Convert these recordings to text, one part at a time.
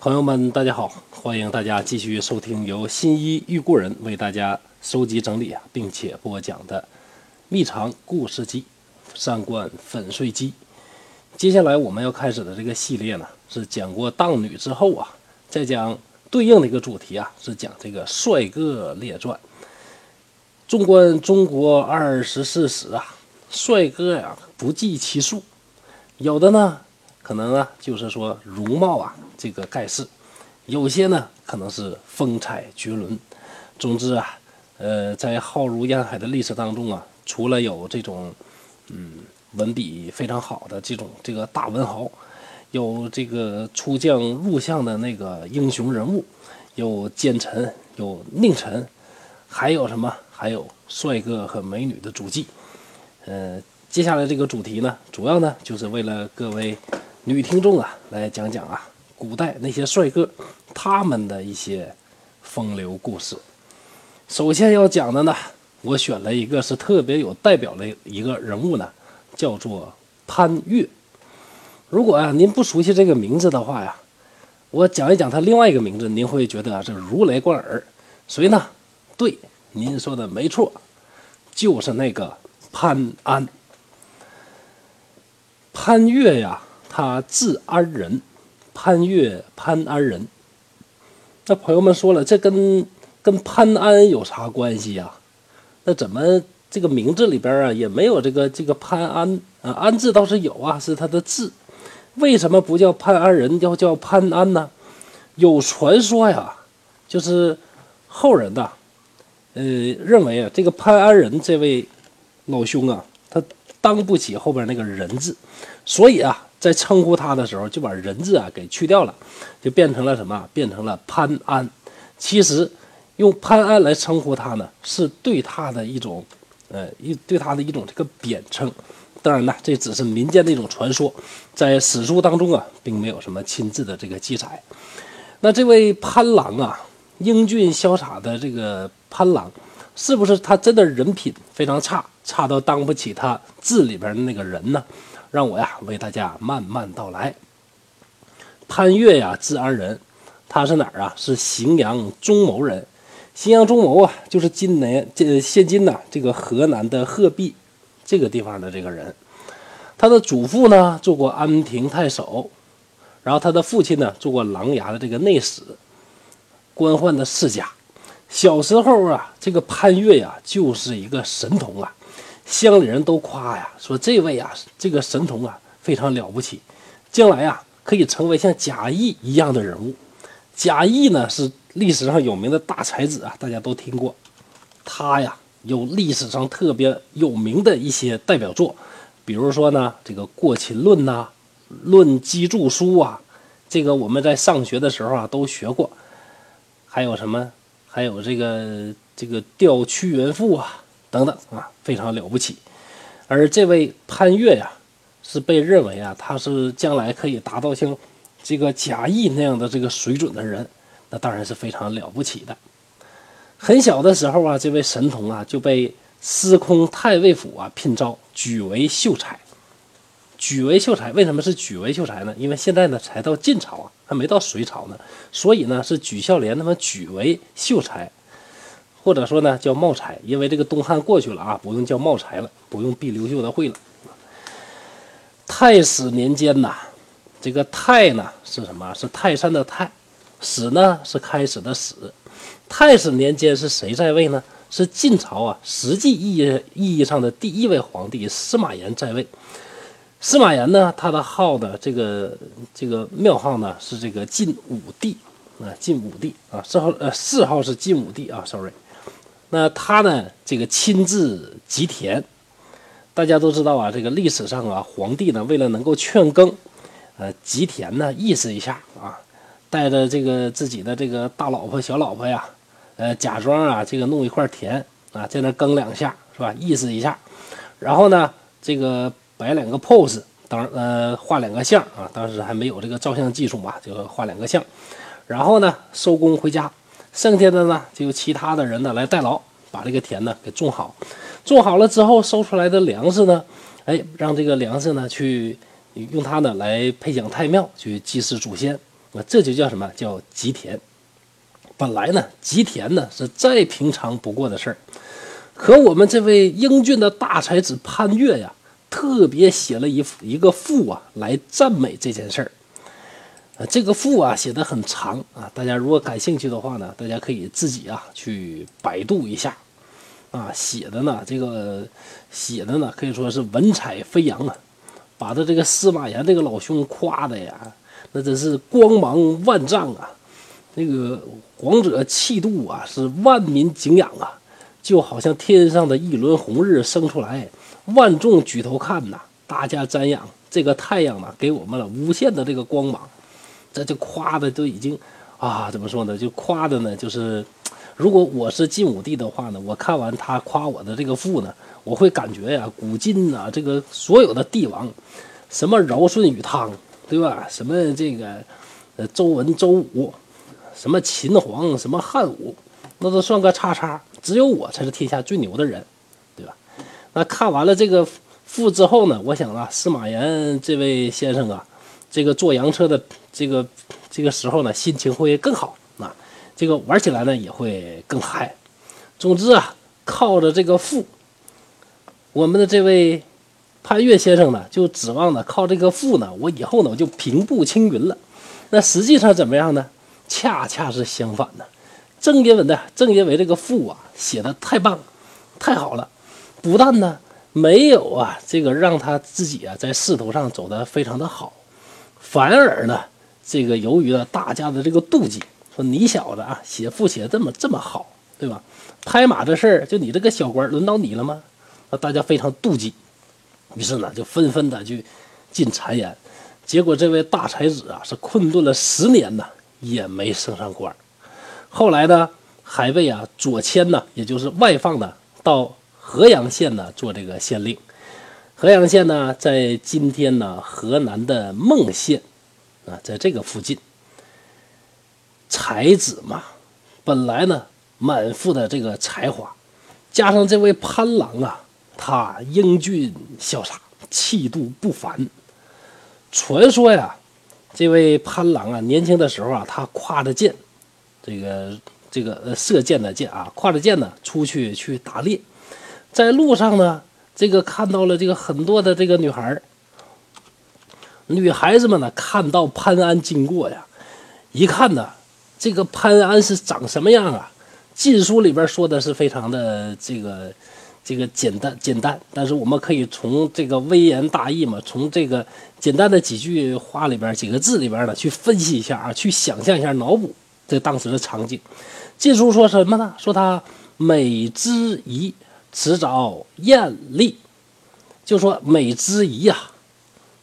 朋友们，大家好！欢迎大家继续收听由新一遇故人为大家收集整理啊，并且播讲的《秘藏故事集》《上官粉碎机》。接下来我们要开始的这个系列呢，是讲过荡女之后啊，再讲对应的一个主题啊，是讲这个帅哥列传。纵观中国二十四史啊，帅哥呀不计其数，有的呢。可能啊，就是说容貌啊，这个盖世；有些呢，可能是风采绝伦。总之啊，呃，在浩如烟海的历史当中啊，除了有这种，嗯，文笔非常好的这种这个大文豪，有这个出将入相的那个英雄人物，有奸臣，有佞臣，还有什么？还有帅哥和美女的足迹。呃，接下来这个主题呢，主要呢，就是为了各位。女听众啊，来讲讲啊，古代那些帅哥他们的一些风流故事。首先要讲的呢，我选了一个是特别有代表的一个人物呢，叫做潘岳。如果啊您不熟悉这个名字的话呀，我讲一讲他另外一个名字，您会觉得这如雷贯耳。谁呢？对，您说的没错，就是那个潘安。潘岳呀。他字安仁，潘岳潘安仁。那朋友们说了，这跟跟潘安有啥关系呀？那怎么这个名字里边啊也没有这个这个潘安啊？安字倒是有啊，是他的字。为什么不叫潘安仁，要叫潘安呢？有传说呀，就是后人呐，呃，认为啊，这个潘安仁这位老兄啊，他当不起后边那个人字，所以啊。在称呼他的时候，就把人字啊给去掉了，就变成了什么？变成了潘安。其实用潘安来称呼他呢，是对他的一种，呃，一对他的一种这个贬称。当然呢，这只是民间的一种传说，在史书当中啊，并没有什么亲自的这个记载。那这位潘郎啊，英俊潇洒的这个潘郎，是不是他真的人品非常差，差到当不起他字里边的那个人呢？让我呀为大家慢慢道来。潘岳呀，治安人，他是哪儿啊？是荥阳中牟人。荥阳中牟啊，就是今年这现今呐，这个河南的鹤壁这个地方的这个人。他的祖父呢做过安平太守，然后他的父亲呢做过琅琊的这个内史，官宦的世家。小时候啊，这个潘岳呀就是一个神童啊。乡里人都夸呀，说这位啊，这个神童啊，非常了不起，将来啊，可以成为像贾谊一样的人物。贾谊呢，是历史上有名的大才子啊，大家都听过。他呀，有历史上特别有名的一些代表作，比如说呢，这个《过秦论》呐，《论机注书》啊，这个我们在上学的时候啊都学过。还有什么？还有这个这个《吊屈原赋》啊。等等啊，非常了不起。而这位潘岳呀，是被认为啊，他是将来可以达到像这个贾谊那样的这个水准的人，那当然是非常了不起的。很小的时候啊，这位神童啊就被司空太尉府啊聘召，举为秀才。举为秀才，为什么是举为秀才呢？因为现在呢才到晋朝啊，还没到隋朝呢，所以呢是举孝廉他们举为秀才。或者说呢，叫茂才，因为这个东汉过去了啊，不用叫茂才了，不用避刘秀的讳了。太史年间呐，这个太呢是什么？是泰山的泰，史呢是开始的史。太史年间是谁在位呢？是晋朝啊，实际意义意义上的第一位皇帝司马炎在位。司马炎呢，他的号的这个这个庙号呢是这个晋武帝啊，晋武帝啊，谥号呃谥号是晋武帝啊，sorry。那他呢？这个亲自吉田，大家都知道啊。这个历史上啊，皇帝呢，为了能够劝耕，呃，吉田呢，意思一下啊，带着这个自己的这个大老婆、小老婆呀，呃，假装啊，这个弄一块田啊，在那耕两下，是吧？意思一下，然后呢，这个摆两个 pose，当呃画两个像啊，当时还没有这个照相技术嘛，就画两个像，然后呢，收工回家。剩下的呢，就由其他的人呢来代劳，把这个田呢给种好。种好了之后，收出来的粮食呢，哎，让这个粮食呢去用它呢来配享太庙，去祭祀祖先。那这就叫什么叫吉田。本来呢，吉田呢是再平常不过的事儿，可我们这位英俊的大才子潘岳呀，特别写了一一个赋啊，来赞美这件事儿。这个赋啊写的很长啊，大家如果感兴趣的话呢，大家可以自己啊去百度一下。啊，写的呢，这个写的呢，可以说是文采飞扬啊，把他这个司马炎这个老兄夸的呀，那真是光芒万丈啊，那个皇者气度啊，是万民敬仰啊，就好像天上的一轮红日升出来，万众举头看呐，大家瞻仰这个太阳呢，给我们了无限的这个光芒，这就夸的都已经啊，怎么说呢，就夸的呢，就是。如果我是晋武帝的话呢，我看完他夸我的这个赋呢，我会感觉呀，古今啊，这个所有的帝王，什么尧舜禹汤，对吧？什么这个，呃，周文周武，什么秦皇，什么汉武，那都算个叉叉，只有我才是天下最牛的人，对吧？那看完了这个赋之后呢，我想啊，司马炎这位先生啊，这个坐洋车的这个这个时候呢，心情会更好啊。这个玩起来呢也会更嗨。总之啊，靠着这个赋，我们的这位潘岳先生呢，就指望呢靠这个赋呢，我以后呢我就平步青云了。那实际上怎么样呢？恰恰是相反的。正因为呢，正因为这个赋啊写的太棒、太好了，不但呢没有啊这个让他自己啊在仕途上走得非常的好，反而呢这个由于呢大家的这个妒忌。说你小子啊，写赋写这么这么好，对吧？拍马这事儿，就你这个小官，轮到你了吗？那大家非常妒忌，于是呢，就纷纷的去进谗言。结果这位大才子啊，是困顿了十年呢，也没升上官。后来呢，还被啊左迁呢，也就是外放呢，到河阳县呢做这个县令。河阳县呢，在今天呢河南的孟县啊，在这个附近。才子嘛，本来呢满腹的这个才华，加上这位潘郎啊，他英俊潇洒，气度不凡。传说呀，这位潘郎啊，年轻的时候啊，他挎着剑，这个这个呃射箭的箭啊，挎着剑呢出去去打猎，在路上呢，这个看到了这个很多的这个女孩女孩子们呢看到潘安经过呀，一看呢。这个潘安是长什么样啊？禁书里边说的是非常的这个这个简单简单，但是我们可以从这个微言大义嘛，从这个简单的几句话里边几个字里边呢去分析一下啊，去想象一下脑补这当时的场景。禁书说什么呢？说他美之仪，迟早艳丽，就说美之仪呀，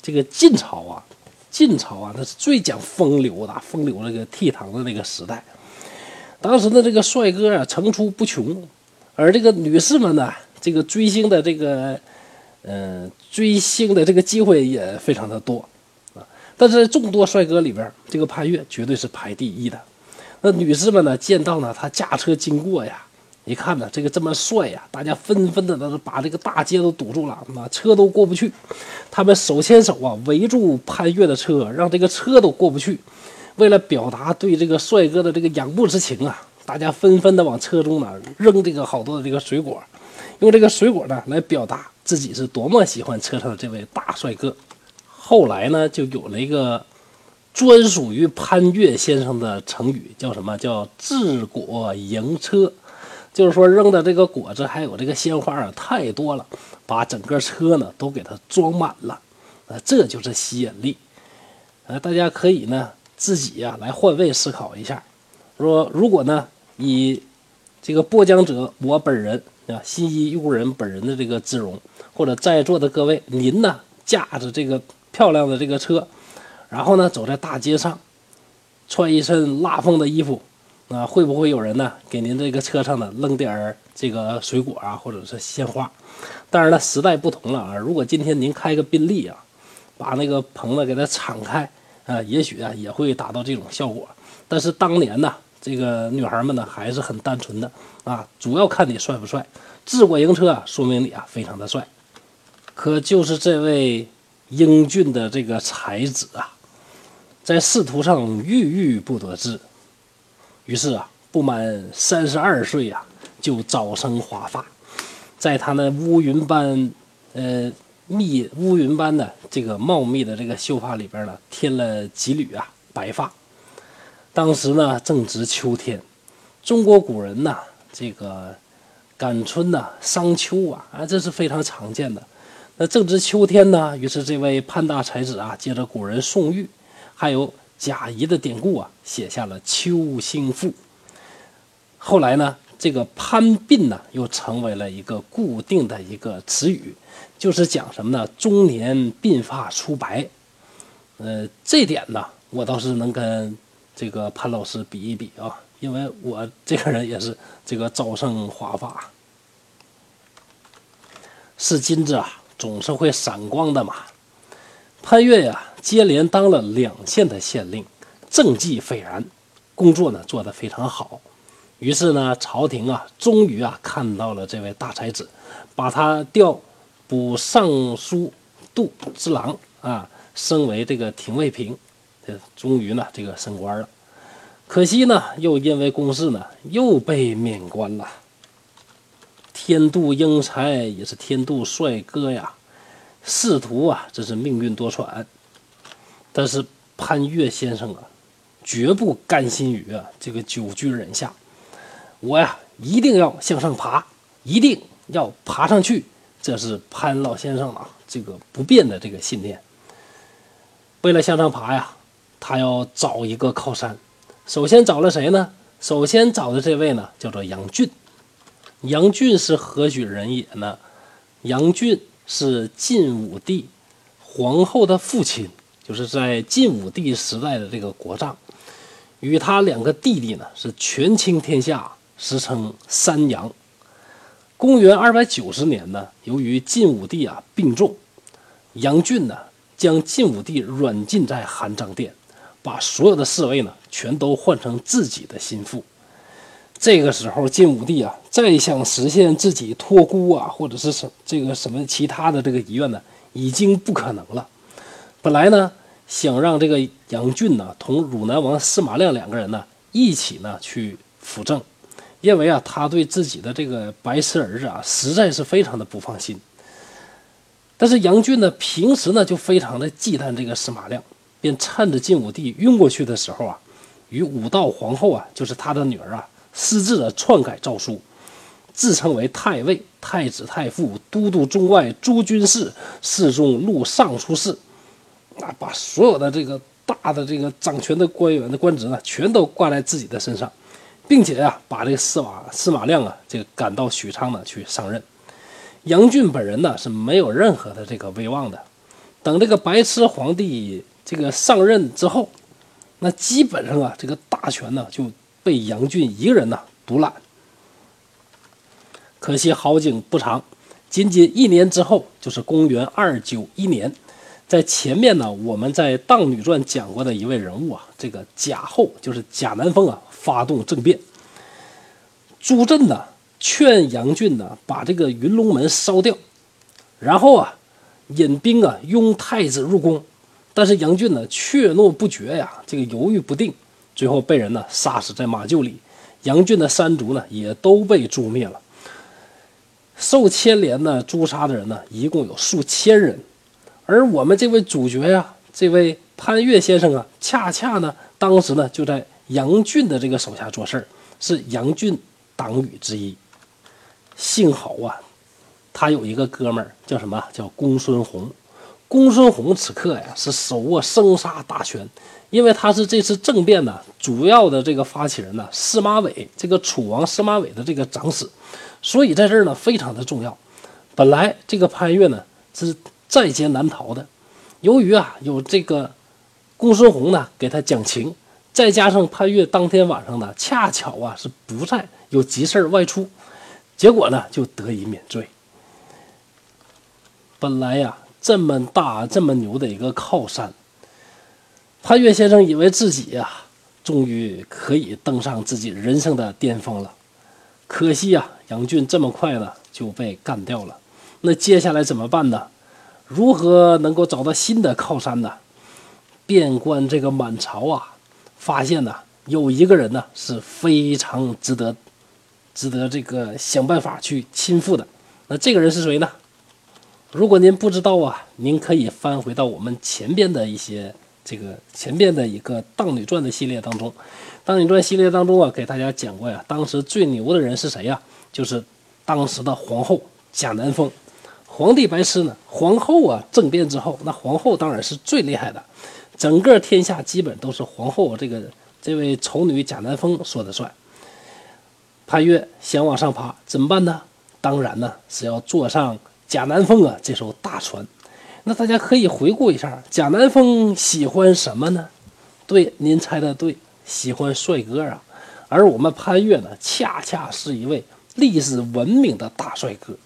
这个晋朝啊。晋朝啊，那是最讲风流的，风流那个倜傥的那个时代。当时的这个帅哥啊，层出不穷，而这个女士们呢，这个追星的这个，嗯，追星的这个机会也非常的多啊。但是众多帅哥里边，这个潘岳绝对是排第一的。那女士们呢，见到呢他驾车经过呀。一看呢，这个这么帅呀，大家纷纷的都把这个大街都堵住了，妈车都过不去。他们手牵手啊，围住潘越的车，让这个车都过不去。为了表达对这个帅哥的这个仰慕之情啊，大家纷纷的往车中呢扔这个好多的这个水果，用这个水果呢来表达自己是多么喜欢车上的这位大帅哥。后来呢，就有了一个专属于潘越先生的成语，叫什么叫治果赢车。就是说扔的这个果子还有这个鲜花啊太多了，把整个车呢都给它装满了，啊，这就是吸引力。呃，大家可以呢自己呀来换位思考一下，说如果呢以这个播讲者我本人啊新一路人本人的这个姿容，或者在座的各位您呢驾着这个漂亮的这个车，然后呢走在大街上，穿一身拉风的衣服。啊，会不会有人呢？给您这个车上呢扔点儿这个水果啊，或者是鲜花？当然了，时代不同了啊。如果今天您开个宾利啊，把那个棚子给它敞开啊，也许啊也会达到这种效果。但是当年呢，这个女孩们呢还是很单纯的啊，主要看你帅不帅。自果迎车啊，说明你啊非常的帅。可就是这位英俊的这个才子啊。在仕途上郁郁不得志，于是啊，不满三十二岁呀，就早生华发，在他那乌云般，呃，密乌云般的这个茂密的这个秀发里边呢，添了几缕啊白发。当时呢，正值秋天，中国古人呐，这个感春呐、伤秋啊，啊，这是非常常见的。那正值秋天呢，于是这位潘大才子啊，借着古人宋玉还有贾谊的典故啊，写下了《秋兴赋》。后来呢，这个潘鬓呢，又成为了一个固定的一个词语，就是讲什么呢？中年鬓发初白。呃，这点呢，我倒是能跟这个潘老师比一比啊，因为我这个人也是这个早生华发，是金子啊。总是会闪光的嘛。潘岳呀，接连当了两县的县令，政绩斐然，工作呢做得非常好。于是呢，朝廷啊，终于啊看到了这位大才子，把他调补尚书度之郎啊，升为这个廷尉平，这终于呢这个升官了。可惜呢，又因为公事呢，又被免官了。天妒英才也是天妒帅哥呀，仕途啊，真是命运多舛。但是潘岳先生啊，绝不甘心于啊这个久居人下，我呀一定要向上爬，一定要爬上去。这是潘老先生啊这个不变的这个信念。为了向上爬呀，他要找一个靠山。首先找了谁呢？首先找的这位呢，叫做杨俊。杨俊是何许人也呢？杨俊是晋武帝皇后的父亲，就是在晋武帝时代的这个国丈，与他两个弟弟呢是权倾天下，时称三杨。公元二百九十年呢，由于晋武帝啊病重，杨俊呢将晋武帝软禁在含章殿，把所有的侍卫呢全都换成自己的心腹。这个时候，晋武帝啊，再想实现自己托孤啊，或者是什这个什么其他的这个遗愿呢，已经不可能了。本来呢，想让这个杨俊呢，同汝南王司马亮两个人呢，一起呢去辅政，因为啊，他对自己的这个白痴儿子啊，实在是非常的不放心。但是杨俊呢，平时呢就非常的忌惮这个司马亮，便趁着晋武帝晕过去的时候啊，与武道皇后啊，就是他的女儿啊。私自的篡改诏书，自称为太尉、太子太傅、都督中外诸军事、侍中、录尚书事，啊，把所有的这个大的这个掌权的官员的官职呢，全都挂在自己的身上，并且呀，把这个司马司马亮啊，这个赶到许昌呢去上任。杨俊本人呢是没有任何的这个威望的。等这个白痴皇帝这个上任之后，那基本上啊，这个大权呢就。被杨俊一个人呢独揽，可惜好景不长，仅仅一年之后，就是公元二九一年，在前面呢，我们在《荡女传》讲过的一位人物啊，这个贾后就是贾南风啊，发动政变，朱桢呢劝杨俊呢把这个云龙门烧掉，然后啊引兵啊拥太子入宫，但是杨俊呢怯懦不决呀，这个犹豫不定。最后被人呢杀死在马厩里，杨俊的三族呢也都被诛灭了。受牵连呢诛杀的人呢一共有数千人，而我们这位主角呀，这位潘岳先生啊，恰恰呢当时呢就在杨俊的这个手下做事儿，是杨俊党羽之一。幸好啊，他有一个哥们儿叫什么？叫公孙弘。公孙弘此刻呀是手握生杀大权。因为他是这次政变呢主要的这个发起人呢，司马伟这个楚王司马伟的这个长史，所以在这儿呢非常的重要。本来这个潘岳呢是在劫难逃的，由于啊有这个公孙弘呢给他讲情，再加上潘岳当天晚上呢恰巧啊是不在有急事外出，结果呢就得以免罪。本来呀这么大这么牛的一个靠山。潘岳先生以为自己呀，终于可以登上自己人生的巅峰了。可惜呀，杨俊这么快呢就被干掉了。那接下来怎么办呢？如何能够找到新的靠山呢？遍观这个满朝啊，发现呢有一个人呢是非常值得值得这个想办法去亲附的。那这个人是谁呢？如果您不知道啊，您可以翻回到我们前边的一些这个前边的一个《荡女传》的系列当中，《荡女传》系列当中啊，给大家讲过呀，当时最牛的人是谁呀？就是当时的皇后贾南风。皇帝白痴呢，皇后啊政变之后，那皇后当然是最厉害的，整个天下基本都是皇后这个这位丑女贾南风说的算。潘越想往上爬，怎么办呢？当然呢是要坐上。贾南风啊，这艘大船，那大家可以回顾一下，贾南风喜欢什么呢？对，您猜的对，喜欢帅哥啊。而我们潘越呢，恰恰是一位历史闻名的大帅哥。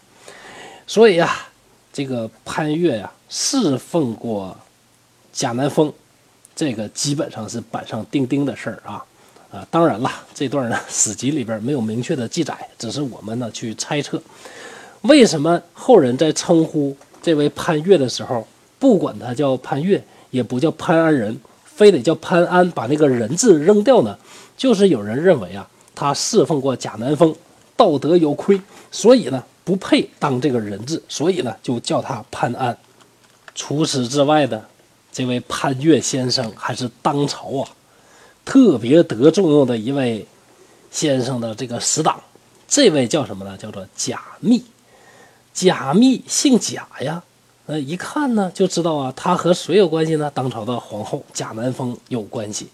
所以啊，这个潘岳呀，侍奉过贾南风，这个基本上是板上钉钉的事儿啊。啊，当然了，这段呢，史籍里边没有明确的记载，只是我们呢去猜测。为什么后人在称呼这位潘岳的时候，不管他叫潘岳，也不叫潘安仁，非得叫潘安，把那个人字扔掉呢？就是有人认为啊，他侍奉过贾南风，道德有亏，所以呢不配当这个人质，所以呢就叫他潘安。除此之外的，这位潘岳先生还是当朝啊特别得重用的一位先生的这个死党，这位叫什么呢？叫做贾密。贾密姓贾呀，呃，一看呢就知道啊，他和谁有关系呢？当朝的皇后贾南风有关系。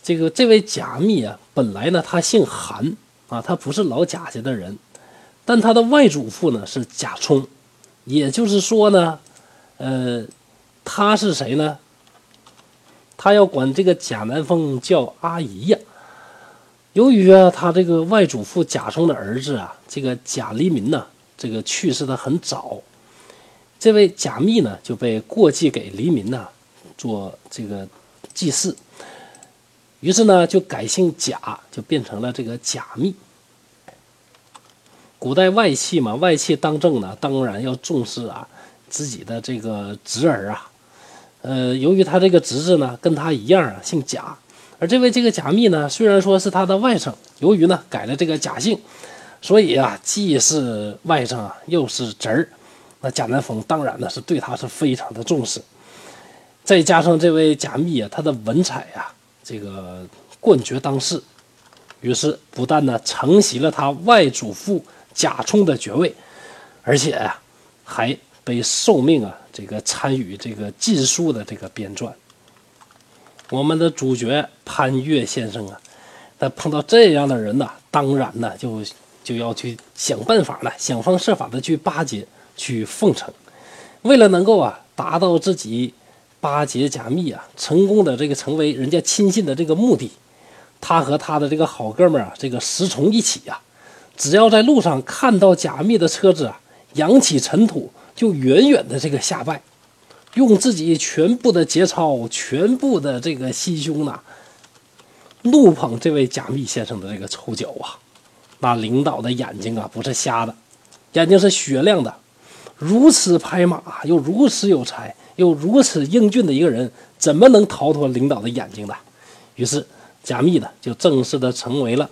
这个这位贾密啊，本来呢他姓韩啊，他不是老贾家的人，但他的外祖父呢是贾充，也就是说呢，呃，他是谁呢？他要管这个贾南风叫阿姨呀。由于啊，他这个外祖父贾充的儿子啊，这个贾黎民呢。这个去世的很早，这位贾密呢就被过继给黎民呢做这个祭祀，于是呢就改姓贾，就变成了这个贾密。古代外戚嘛，外戚当政呢，当然要重视啊自己的这个侄儿啊。呃，由于他这个侄子呢跟他一样啊姓贾，而这位这个贾密呢虽然说是他的外甥，由于呢改了这个贾姓。所以啊，既是外甥啊，又是侄儿，那贾南风当然呢是对他是非常的重视。再加上这位贾密啊，他的文采啊，这个冠绝当世，于是不但呢承袭了他外祖父贾充的爵位，而且啊还被受命啊这个参与这个禁书的这个编撰。我们的主角潘岳先生啊，他碰到这样的人呢，当然呢就。就要去想办法了，想方设法的去巴结、去奉承，为了能够啊达到自己巴结贾密啊成功的这个成为人家亲信的这个目的，他和他的这个好哥们儿啊这个石崇一起呀，只要在路上看到贾密的车子啊扬起尘土，就远远的这个下拜，用自己全部的节操、全部的这个心胸呐，怒捧这位贾密先生的这个臭脚啊！那领导的眼睛啊，不是瞎的，眼睛是雪亮的。如此拍马，又如此有才，又如此英俊的一个人，怎么能逃脱领导的眼睛呢？于是贾密呢，就正式的成为了，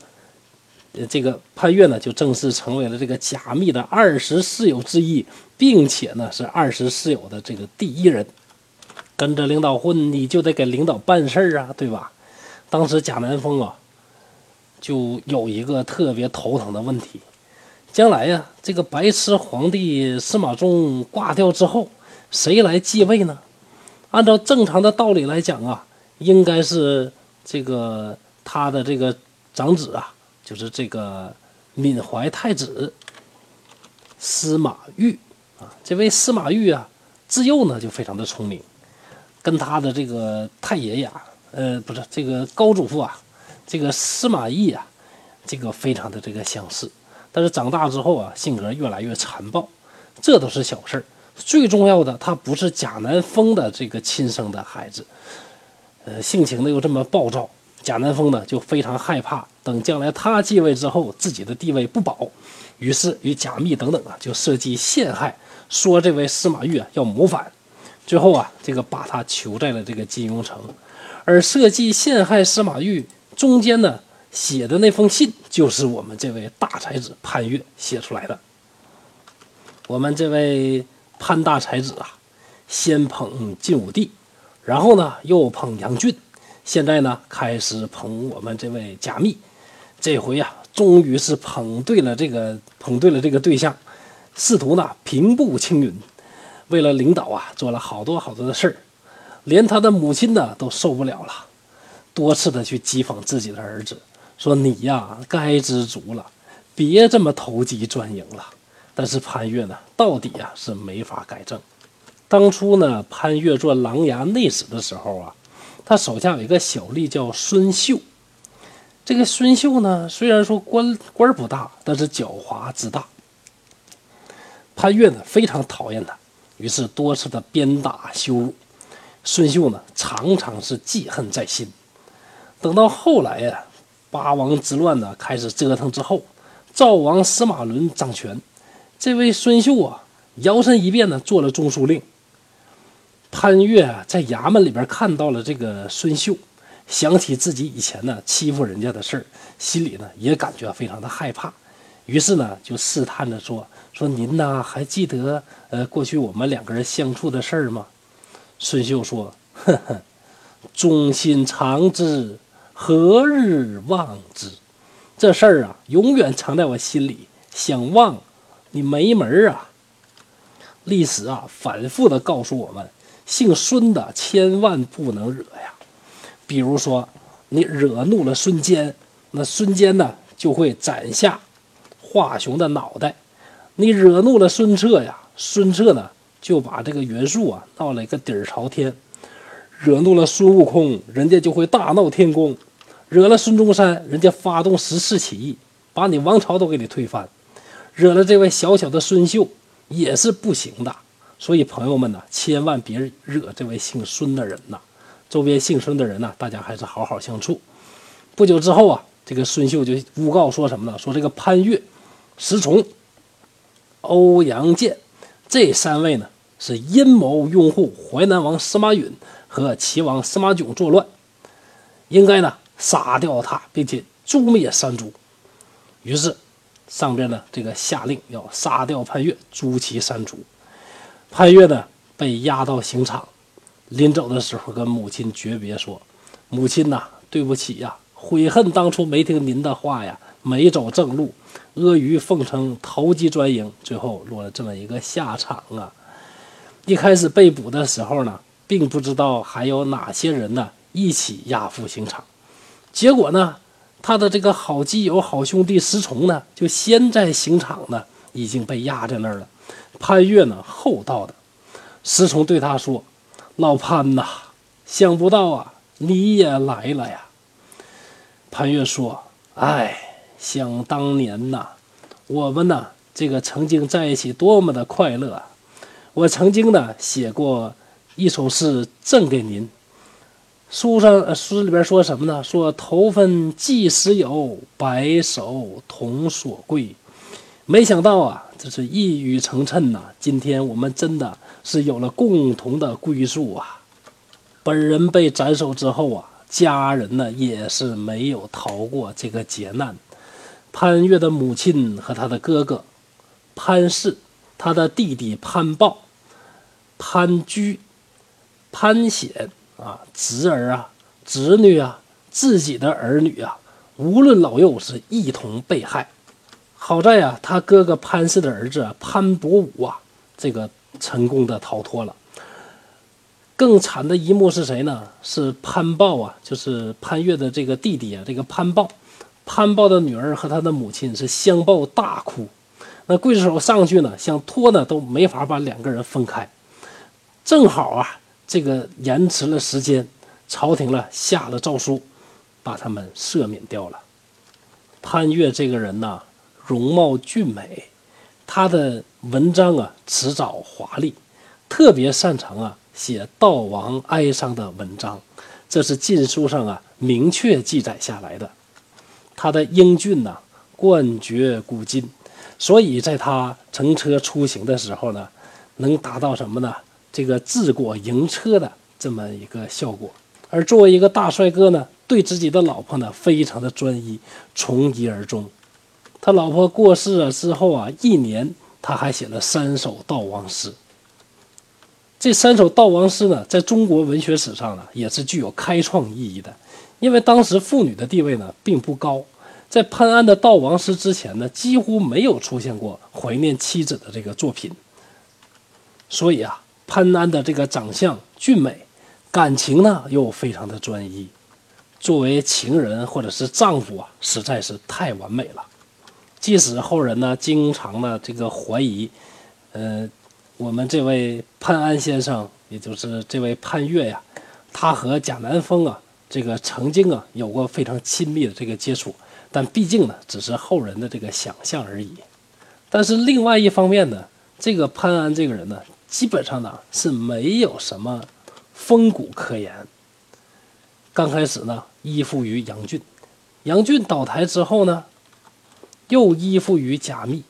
这个潘岳呢，就正式成为了这个贾密的二十室友之一，并且呢，是二十室友的这个第一人。跟着领导混，你就得给领导办事儿啊，对吧？当时贾南风啊。就有一个特别头疼的问题，将来呀，这个白痴皇帝司马衷挂掉之后，谁来继位呢？按照正常的道理来讲啊，应该是这个他的这个长子啊，就是这个闵怀太子司马昱啊。这位司马昱啊，自幼呢就非常的聪明，跟他的这个太爷爷啊，呃，不是这个高祖父啊。这个司马懿啊，这个非常的这个相似，但是长大之后啊，性格越来越残暴，这都是小事。最重要的，他不是贾南风的这个亲生的孩子，呃，性情呢又这么暴躁，贾南风呢就非常害怕，等将来他继位之后，自己的地位不保，于是与贾密等等啊，就设计陷害，说这位司马懿啊要谋反。最后啊，这个把他囚在了这个金庸城，而设计陷害司马懿中间呢写的那封信，就是我们这位大才子潘岳写出来的。我们这位潘大才子啊，先捧晋武帝，然后呢又捧杨俊，现在呢开始捧我们这位贾密，这回呀，终于是捧对了这个捧对了这个对象，试图呢平步青云。为了领导啊，做了好多好多的事儿，连他的母亲呢都受不了了，多次的去讥讽自己的儿子，说你呀该知足了，别这么投机钻营了。但是潘岳呢，到底呀是没法改正。当初呢，潘岳做琅琊内史的时候啊，他手下有一个小吏叫孙秀。这个孙秀呢，虽然说官官不大，但是狡猾自大。潘岳呢，非常讨厌他。于是多次的鞭打羞辱，孙秀呢常常是记恨在心。等到后来呀，八王之乱呢开始折腾之后，赵王司马伦掌权，这位孙秀啊摇身一变呢做了中书令。潘岳啊在衙门里边看到了这个孙秀，想起自己以前呢欺负人家的事儿，心里呢也感觉非常的害怕，于是呢就试探着说。说您呐，还记得呃过去我们两个人相处的事儿吗？孙秀说：“呵呵，忠心藏之，何日忘之？这事儿啊，永远藏在我心里，想忘你没门儿啊！”历史啊，反复的告诉我们，姓孙的千万不能惹呀。比如说，你惹怒了孙坚，那孙坚呢就会斩下华雄的脑袋。你惹怒了孙策呀，孙策呢就把这个袁术啊闹了一个底儿朝天；惹怒了孙悟空，人家就会大闹天宫；惹了孙中山，人家发动十次起义，把你王朝都给你推翻；惹了这位小小的孙秀，也是不行的。所以朋友们呢，千万别惹这位姓孙的人呐。周边姓孙的人呢，大家还是好好相处。不久之后啊，这个孙秀就诬告说什么呢？说这个潘岳、石崇。欧阳剑这三位呢，是阴谋拥护淮南王司马允和齐王司马囧作乱，应该呢杀掉他，并且诛灭三族。于是上边呢这个下令要杀掉潘岳，诛其三族。潘岳呢被押到刑场，临走的时候跟母亲诀别说：“母亲呐，对不起呀，悔恨当初没听您的话呀，没走正路。”阿谀奉承、投机专营，最后落了这么一个下场啊！一开始被捕的时候呢，并不知道还有哪些人呢一起押赴刑场。结果呢，他的这个好基友、好兄弟石崇呢，就先在刑场呢已经被押在那儿了。潘岳呢后到的，石崇对他说：“老潘呐，想不到啊，你也来了呀。”潘越说：“哎。”想当年呐，我们呢，这个曾经在一起多么的快乐！我曾经呢写过一首诗赠给您。书上诗里边说什么呢？说头分即时有，白首同所归。没想到啊，这是一语成谶呐！今天我们真的是有了共同的归宿啊！本人被斩首之后啊，家人呢也是没有逃过这个劫难。潘岳的母亲和他的哥哥潘氏，他的弟弟潘豹、潘居、潘显啊，侄儿啊、侄女啊，自己的儿女啊，无论老幼是一同被害。好在啊，他哥哥潘氏的儿子潘伯武啊，这个成功的逃脱了。更惨的一幕是谁呢？是潘豹啊，就是潘岳的这个弟弟啊，这个潘豹。潘豹的女儿和他的母亲是相抱大哭，那刽子手上去呢，想拖呢都没法把两个人分开。正好啊，这个延迟了时间，朝廷了下了诏书，把他们赦免掉了。潘岳这个人呢，容貌俊美，他的文章啊辞藻华丽，特别擅长啊写悼亡哀伤的文章，这是晋书上啊明确记载下来的。他的英俊呐，冠绝古今，所以在他乘车出行的时候呢，能达到什么呢？这个治国赢车的这么一个效果。而作为一个大帅哥呢，对自己的老婆呢非常的专一，从一而终。他老婆过世了之后啊，一年他还写了三首悼亡诗。这三首悼亡诗呢，在中国文学史上呢，也是具有开创意义的。因为当时妇女的地位呢并不高，在潘安的悼亡诗之前呢，几乎没有出现过怀念妻子的这个作品。所以啊，潘安的这个长相俊美，感情呢又非常的专一，作为情人或者是丈夫啊，实在是太完美了。即使后人呢经常呢这个怀疑，呃，我们这位潘安先生，也就是这位潘岳呀，他和贾南风啊。这个曾经啊有过非常亲密的这个接触，但毕竟呢只是后人的这个想象而已。但是另外一方面呢，这个潘安这个人呢，基本上呢是没有什么风骨可言。刚开始呢依附于杨俊，杨俊倒台之后呢，又依附于贾密，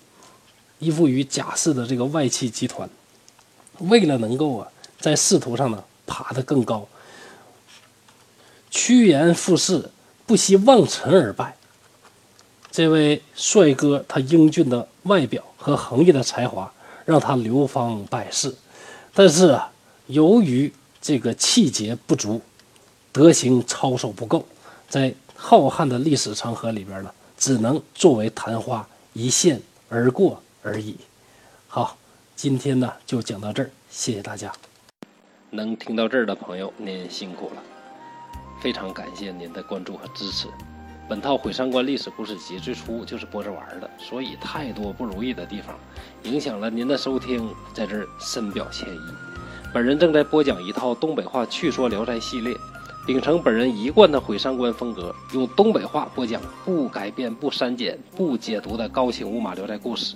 依附于贾氏的这个外戚集团，为了能够啊在仕途上呢爬得更高。趋炎附势，不惜望尘而败。这位帅哥，他英俊的外表和横溢的才华，让他流芳百世。但是啊，由于这个气节不足，德行操守不够，在浩瀚的历史长河里边呢，只能作为昙花一现而过而已。好，今天呢就讲到这儿，谢谢大家。能听到这儿的朋友，您辛苦了。非常感谢您的关注和支持。本套《毁三观历史故事集》最初就是播着玩的，所以太多不如意的地方，影响了您的收听，在这儿深表歉意。本人正在播讲一套东北话趣说《聊斋》系列，秉承本人一贯的毁三观风格，用东北话播讲不改变、不删减、不解读的高清无码《聊斋》故事。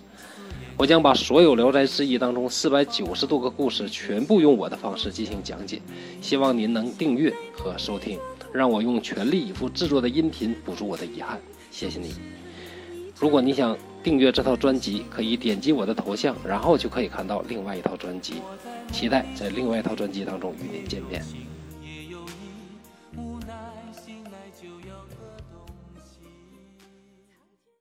我将把所有《聊斋志异》当中四百九十多个故事全部用我的方式进行讲解，希望您能订阅和收听。让我用全力以赴制作的音频补足我的遗憾，谢谢你。如果你想订阅这套专辑，可以点击我的头像，然后就可以看到另外一套专辑。期待在另外一套专辑当中与您见面。